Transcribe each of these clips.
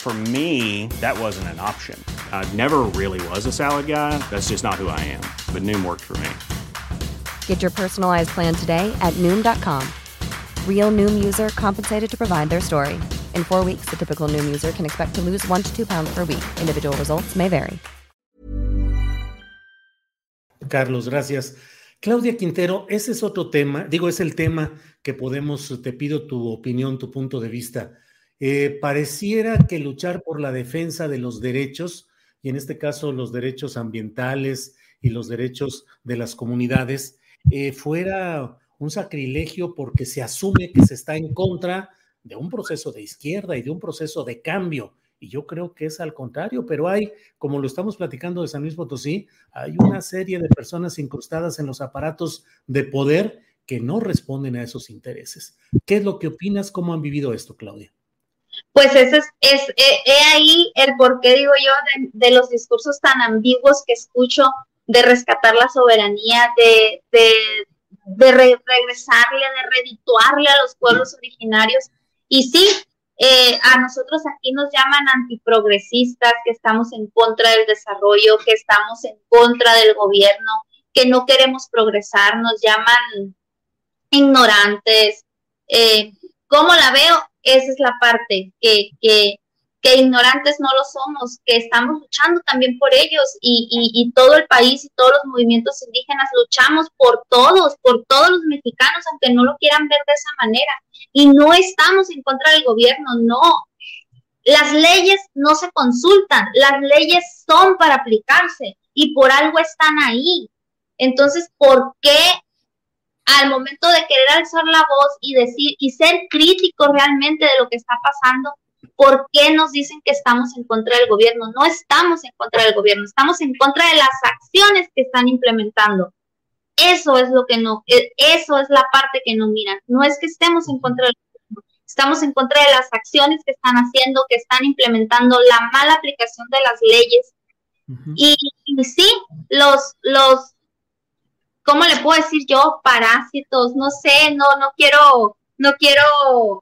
For me, that wasn't an option. I never really was a salad guy. That's just not who I am. But Noom worked for me. Get your personalized plan today at Noom.com. Real Noom user compensated to provide their story. In four weeks, the typical Noom user can expect to lose one to two pounds per week. Individual results may vary. Carlos, gracias. Claudia Quintero, ese es otro tema, digo, es el tema que podemos, te pido tu opinión, tu punto de vista. Eh, pareciera que luchar por la defensa de los derechos, y en este caso los derechos ambientales y los derechos de las comunidades, eh, fuera un sacrilegio porque se asume que se está en contra de un proceso de izquierda y de un proceso de cambio. Y yo creo que es al contrario, pero hay, como lo estamos platicando de San Luis Potosí, hay una serie de personas incrustadas en los aparatos de poder que no responden a esos intereses. ¿Qué es lo que opinas? ¿Cómo han vivido esto, Claudia? Pues ese es, es ahí el por qué digo yo de, los discursos tan ambiguos que escucho de rescatar la soberanía, de, de, regresarle, de redituarle a los pueblos originarios. Y sí, eh, a nosotros aquí nos llaman antiprogresistas, que estamos en contra del desarrollo, que estamos en contra del gobierno, que no queremos progresar, nos llaman ignorantes. Eh, ¿Cómo la veo? Esa es la parte que, que, ignorantes no lo somos, que estamos luchando también por ellos y, y, todo el país y todos los movimientos indígenas luchamos por todos, por todos los mexicanos, aunque no lo quieran ver de esa manera. Y no estamos en contra del gobierno, no. Las leyes no se consultan, las leyes son para aplicarse y por algo están ahí. Entonces, ¿por qué al momento de querer alzar la voz y decir y ser críticos realmente de lo que está pasando, ¿por qué nos dicen que estamos en contra del gobierno? No estamos en contra del gobierno, estamos en contra de las acciones que están implementando. Eso es lo que no, e, eso es la parte que no miran. No es que estemos en contra del gobierno, estamos en contra de las acciones que están haciendo, que están implementando, la mala aplicación de las leyes. y, y, sí, los, los ¿cómo le puedo decir yo? Parásitos, no sé, no, no quiero, no quiero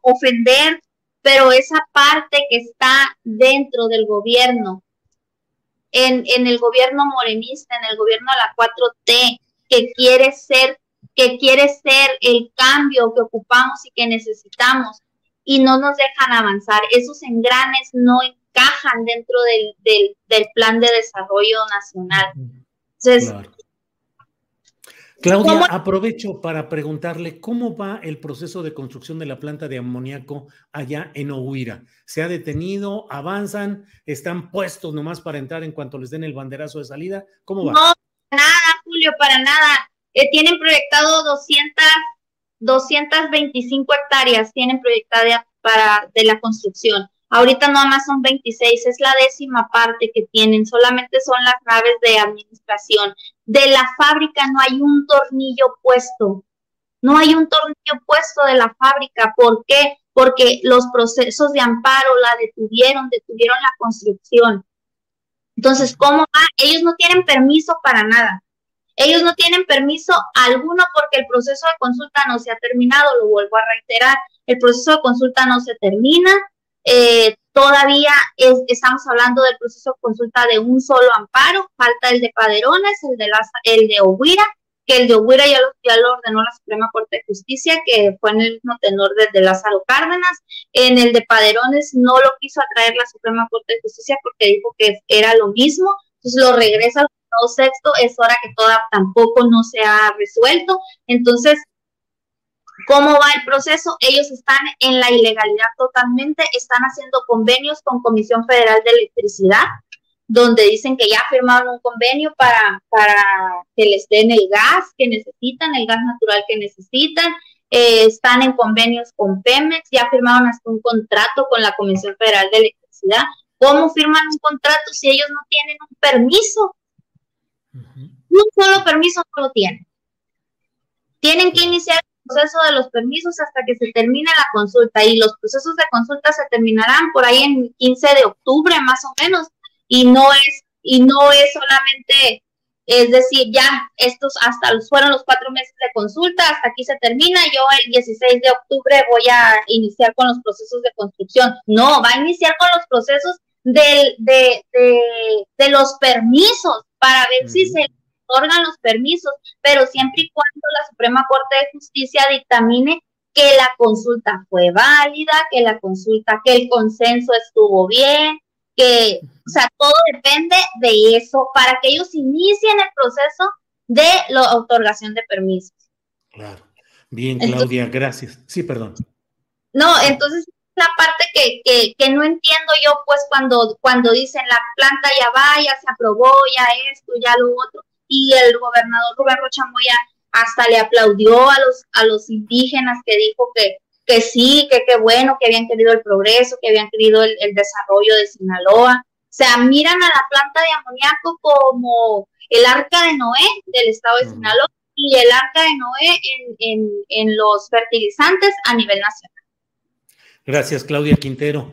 ofender, pero esa parte que está dentro del gobierno, en, en el gobierno morenista, en el gobierno de la 4T, que quiere ser, que quiere ser el cambio que ocupamos y que necesitamos, y no nos dejan avanzar. Esos engranes no encajan dentro del, del, plan de desarrollo nacional. Entonces, Claudia, aprovecho para preguntarle cómo va el proceso de construcción de la planta de amoníaco allá en Ohuira. ¿Se ha detenido? ¿Avanzan? ¿Están puestos nomás para entrar en cuanto les den el banderazo de salida? ¿Cómo va? No, para nada, Julio, para nada. Eh, tienen proyectado 200, 225 hectáreas, tienen proyectada para de la construcción. Ahorita nada más son 26, es la décima parte que tienen, solamente son las naves de administración. De la fábrica no hay un tornillo puesto, no hay un tornillo puesto de la fábrica. ¿Por qué? Porque los procesos de amparo la detuvieron, detuvieron la construcción. Entonces, ¿cómo va? Ellos no tienen permiso para nada. Ellos no tienen permiso alguno porque el proceso de consulta no se ha terminado, lo vuelvo a reiterar, el proceso de consulta no se termina, eh, todavía estamos hablando del proceso de consulta de un solo amparo, falta el de Paderones, el de, las, el de Oguira, que el de Oguira ya lo, ya lo ordenó la Suprema Corte de Justicia, que fue en el mismo tenor de Lázaro Cárdenas. En el de Paderones no lo quiso atraer la Suprema Corte de Justicia porque dijo que era lo mismo, entonces lo regresa al sexto, es hora que toda tampoco no se ha resuelto. Entonces, ¿cómo va el proceso? Ellos están en la ilegalidad totalmente, están haciendo convenios con Comisión Federal de Electricidad, donde dicen que ya firmaron un convenio para, para que les den el gas que necesitan, el gas natural que necesitan, eh, están en convenios con Pemex, ya firmaron hasta un contrato con la Comisión Federal de Electricidad. ¿Cómo firman un contrato si ellos no tienen un permiso? Un solo permiso no lo tienen. Tienen que iniciar proceso de los permisos hasta que se termine la consulta y los procesos de consulta se terminarán por ahí en 15 de octubre más o menos y no es y no es solamente es decir, ya estos hasta fueron los cuatro meses de consulta, hasta aquí se termina, yo el 16 de octubre voy a iniciar con los procesos de construcción. No, va a iniciar con los procesos de, de, de, los permisos para ver si se otorgan los permisos, pero siempre y cuando la Suprema Corte de Justicia dictamine que la consulta fue válida, que la consulta, que el consenso estuvo bien, que, o sea, todo depende de eso para que ellos inicien el proceso de la otorgación de permisos. Claro. Bien, Claudia, gracias. Sí, perdón. No, entonces la parte que, que, que, no entiendo yo, pues cuando, cuando dicen la planta ya va, ya se aprobó, ya esto, ya lo otro, y el gobernador Rubén Rochamboya hasta le aplaudió a los, a los indígenas que dijo que, que sí, que qué bueno, que habían querido el progreso, que habían querido el, desarrollo de Sinaloa. O sea, miran a la planta de amoníaco como el arca de Noé del estado de Sinaloa y el arca de Noé en, en los fertilizantes a nivel nacional. Gracias, Claudia Quintero.